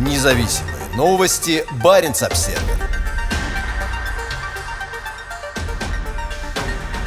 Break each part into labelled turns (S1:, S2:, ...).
S1: Независимые новости. Барин обсерва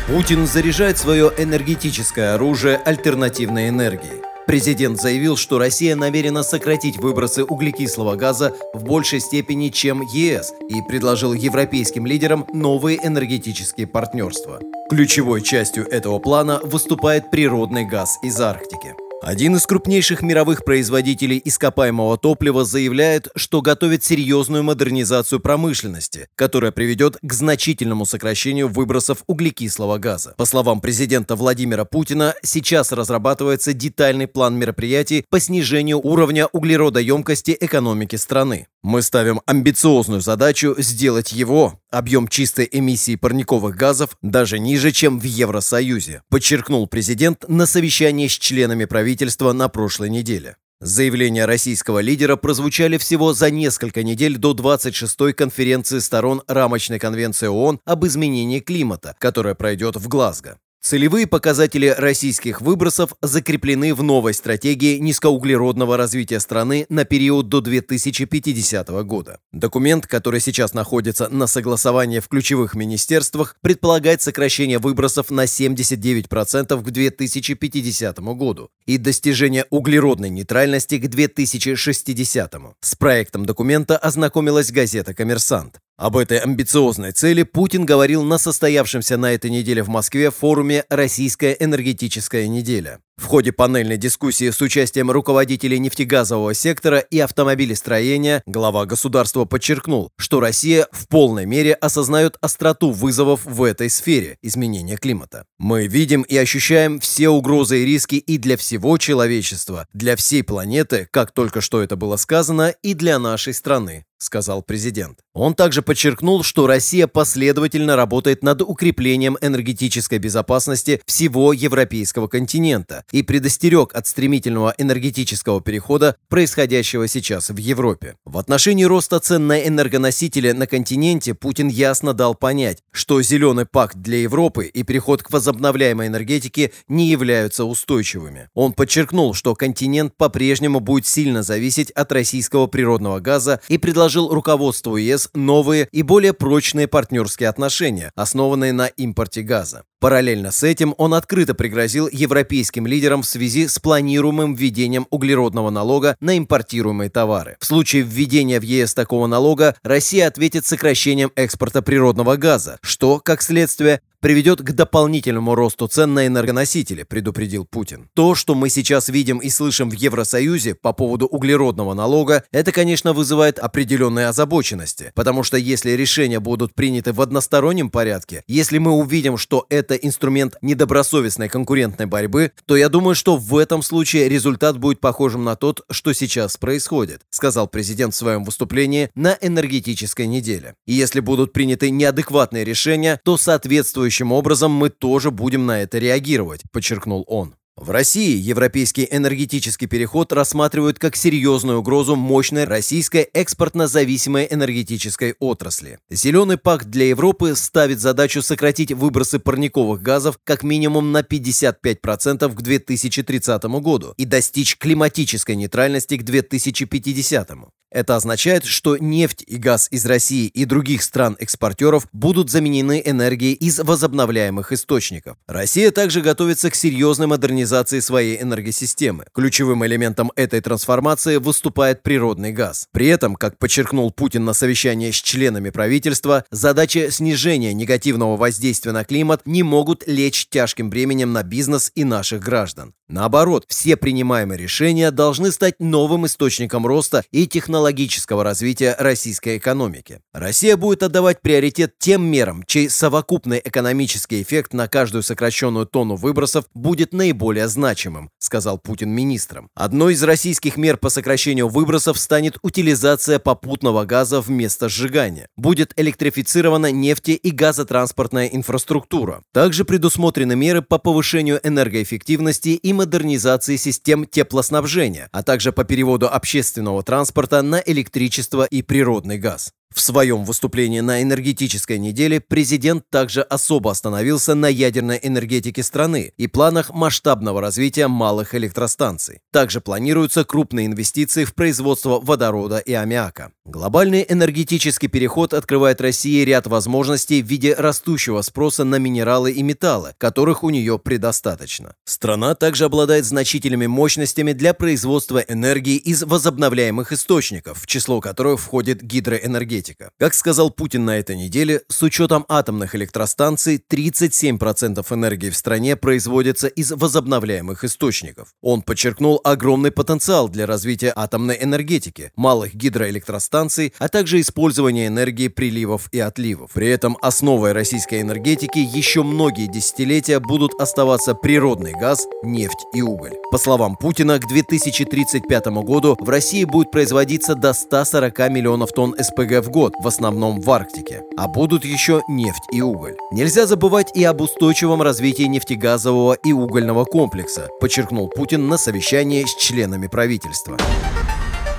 S2: Путин заряжает свое энергетическое оружие альтернативной энергией. Президент заявил, что Россия намерена сократить выбросы углекислого газа в большей степени, чем ЕС, и предложил европейским лидерам новые энергетические партнерства. Ключевой частью этого плана выступает природный газ из Арктики. Один из крупнейших мировых производителей ископаемого топлива заявляет, что готовит серьезную модернизацию промышленности, которая приведет к значительному сокращению выбросов углекислого газа. По словам президента Владимира Путина, сейчас разрабатывается детальный план мероприятий по снижению уровня углеродоемкости экономики страны. Мы ставим амбициозную задачу сделать его, объем чистой эмиссии парниковых газов, даже ниже, чем в Евросоюзе, подчеркнул президент на совещании с членами правительства на прошлой неделе. Заявления российского лидера прозвучали всего за несколько недель до 26-й конференции сторон рамочной конвенции ООН об изменении климата, которая пройдет в Глазго. Целевые показатели российских выбросов закреплены в новой стратегии низкоуглеродного развития страны на период до 2050 года. Документ, который сейчас находится на согласовании в ключевых министерствах, предполагает сокращение выбросов на 79% к 2050 году и достижение углеродной нейтральности к 2060. С проектом документа ознакомилась газета «Коммерсант». Об этой амбициозной цели Путин говорил на состоявшемся на этой неделе в Москве форуме «Российская энергетическая неделя». В ходе панельной дискуссии с участием руководителей нефтегазового сектора и автомобилестроения глава государства подчеркнул, что Россия в полной мере осознает остроту вызовов в этой сфере изменения климата. Мы видим и ощущаем все угрозы и риски и для всего человечества, для всей планеты, как только что это было сказано, и для нашей страны сказал президент. Он также подчеркнул, что Россия последовательно работает над укреплением энергетической безопасности всего европейского континента, и предостерег от стремительного энергетического перехода, происходящего сейчас в Европе. В отношении роста цен на энергоносители на континенте Путин ясно дал понять, что зеленый пакт для Европы и переход к возобновляемой энергетике не являются устойчивыми. Он подчеркнул, что континент по-прежнему будет сильно зависеть от российского природного газа и предложил руководству ЕС новые и более прочные партнерские отношения, основанные на импорте газа. Параллельно с этим он открыто пригрозил европейским лидерам в связи с планируемым введением углеродного налога на импортируемые товары. В случае введения в ЕС такого налога Россия ответит сокращением экспорта природного газа, что, как следствие, приведет к дополнительному росту цен на энергоносители, предупредил Путин. То, что мы сейчас видим и слышим в Евросоюзе по поводу углеродного налога, это, конечно, вызывает определенные озабоченности, потому что если решения будут приняты в одностороннем порядке, если мы увидим, что это инструмент недобросовестной конкурентной борьбы, то я думаю, что в этом случае результат будет похожим на тот, что сейчас происходит, сказал президент в своем выступлении на энергетической неделе. И если будут приняты неадекватные решения, то соответствующие соответствующим образом мы тоже будем на это реагировать, подчеркнул он. В России европейский энергетический переход рассматривают как серьезную угрозу мощной российской экспортно-зависимой энергетической отрасли. Зеленый пакт для Европы ставит задачу сократить выбросы парниковых газов как минимум на 55% к 2030 году и достичь климатической нейтральности к 2050. Это означает, что нефть и газ из России и других стран-экспортеров будут заменены энергией из возобновляемых источников. Россия также готовится к серьезной модернизации своей энергосистемы. Ключевым элементом этой трансформации выступает природный газ. При этом, как подчеркнул Путин на совещании с членами правительства, задача снижения негативного воздействия на климат не могут лечь тяжким бременем на бизнес и наших граждан. Наоборот, все принимаемые решения должны стать новым источником роста и технологического развития российской экономики. Россия будет отдавать приоритет тем мерам, чей совокупный экономический эффект на каждую сокращенную тонну выбросов будет наиболее значимым, сказал Путин министрам. Одной из российских мер по сокращению выбросов станет утилизация попутного газа вместо сжигания. Будет электрифицирована нефти- и газотранспортная инфраструктура. Также предусмотрены меры по повышению энергоэффективности и модернизации систем теплоснабжения, а также по переводу общественного транспорта на электричество и природный газ. В своем выступлении на энергетической неделе президент также особо остановился на ядерной энергетике страны и планах масштабного развития малых электростанций. Также планируются крупные инвестиции в производство водорода и аммиака. Глобальный энергетический переход открывает России ряд возможностей в виде растущего спроса на минералы и металлы, которых у нее предостаточно. Страна также обладает значительными мощностями для производства энергии из возобновляемых источников, в число которых входит гидроэнергетика энергетика. Как сказал Путин на этой неделе, с учетом атомных электростанций 37% энергии в стране производится из возобновляемых источников. Он подчеркнул огромный потенциал для развития атомной энергетики, малых гидроэлектростанций, а также использования энергии приливов и отливов. При этом основой российской энергетики еще многие десятилетия будут оставаться природный газ, нефть и уголь. По словам Путина, к 2035 году в России будет производиться до 140 миллионов тонн СПГ в год, в основном в Арктике. А будут еще нефть и уголь. Нельзя забывать и об устойчивом развитии нефтегазового и угольного комплекса, подчеркнул Путин на совещании с членами правительства.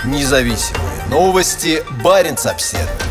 S1: Независимые новости. Барин обседный.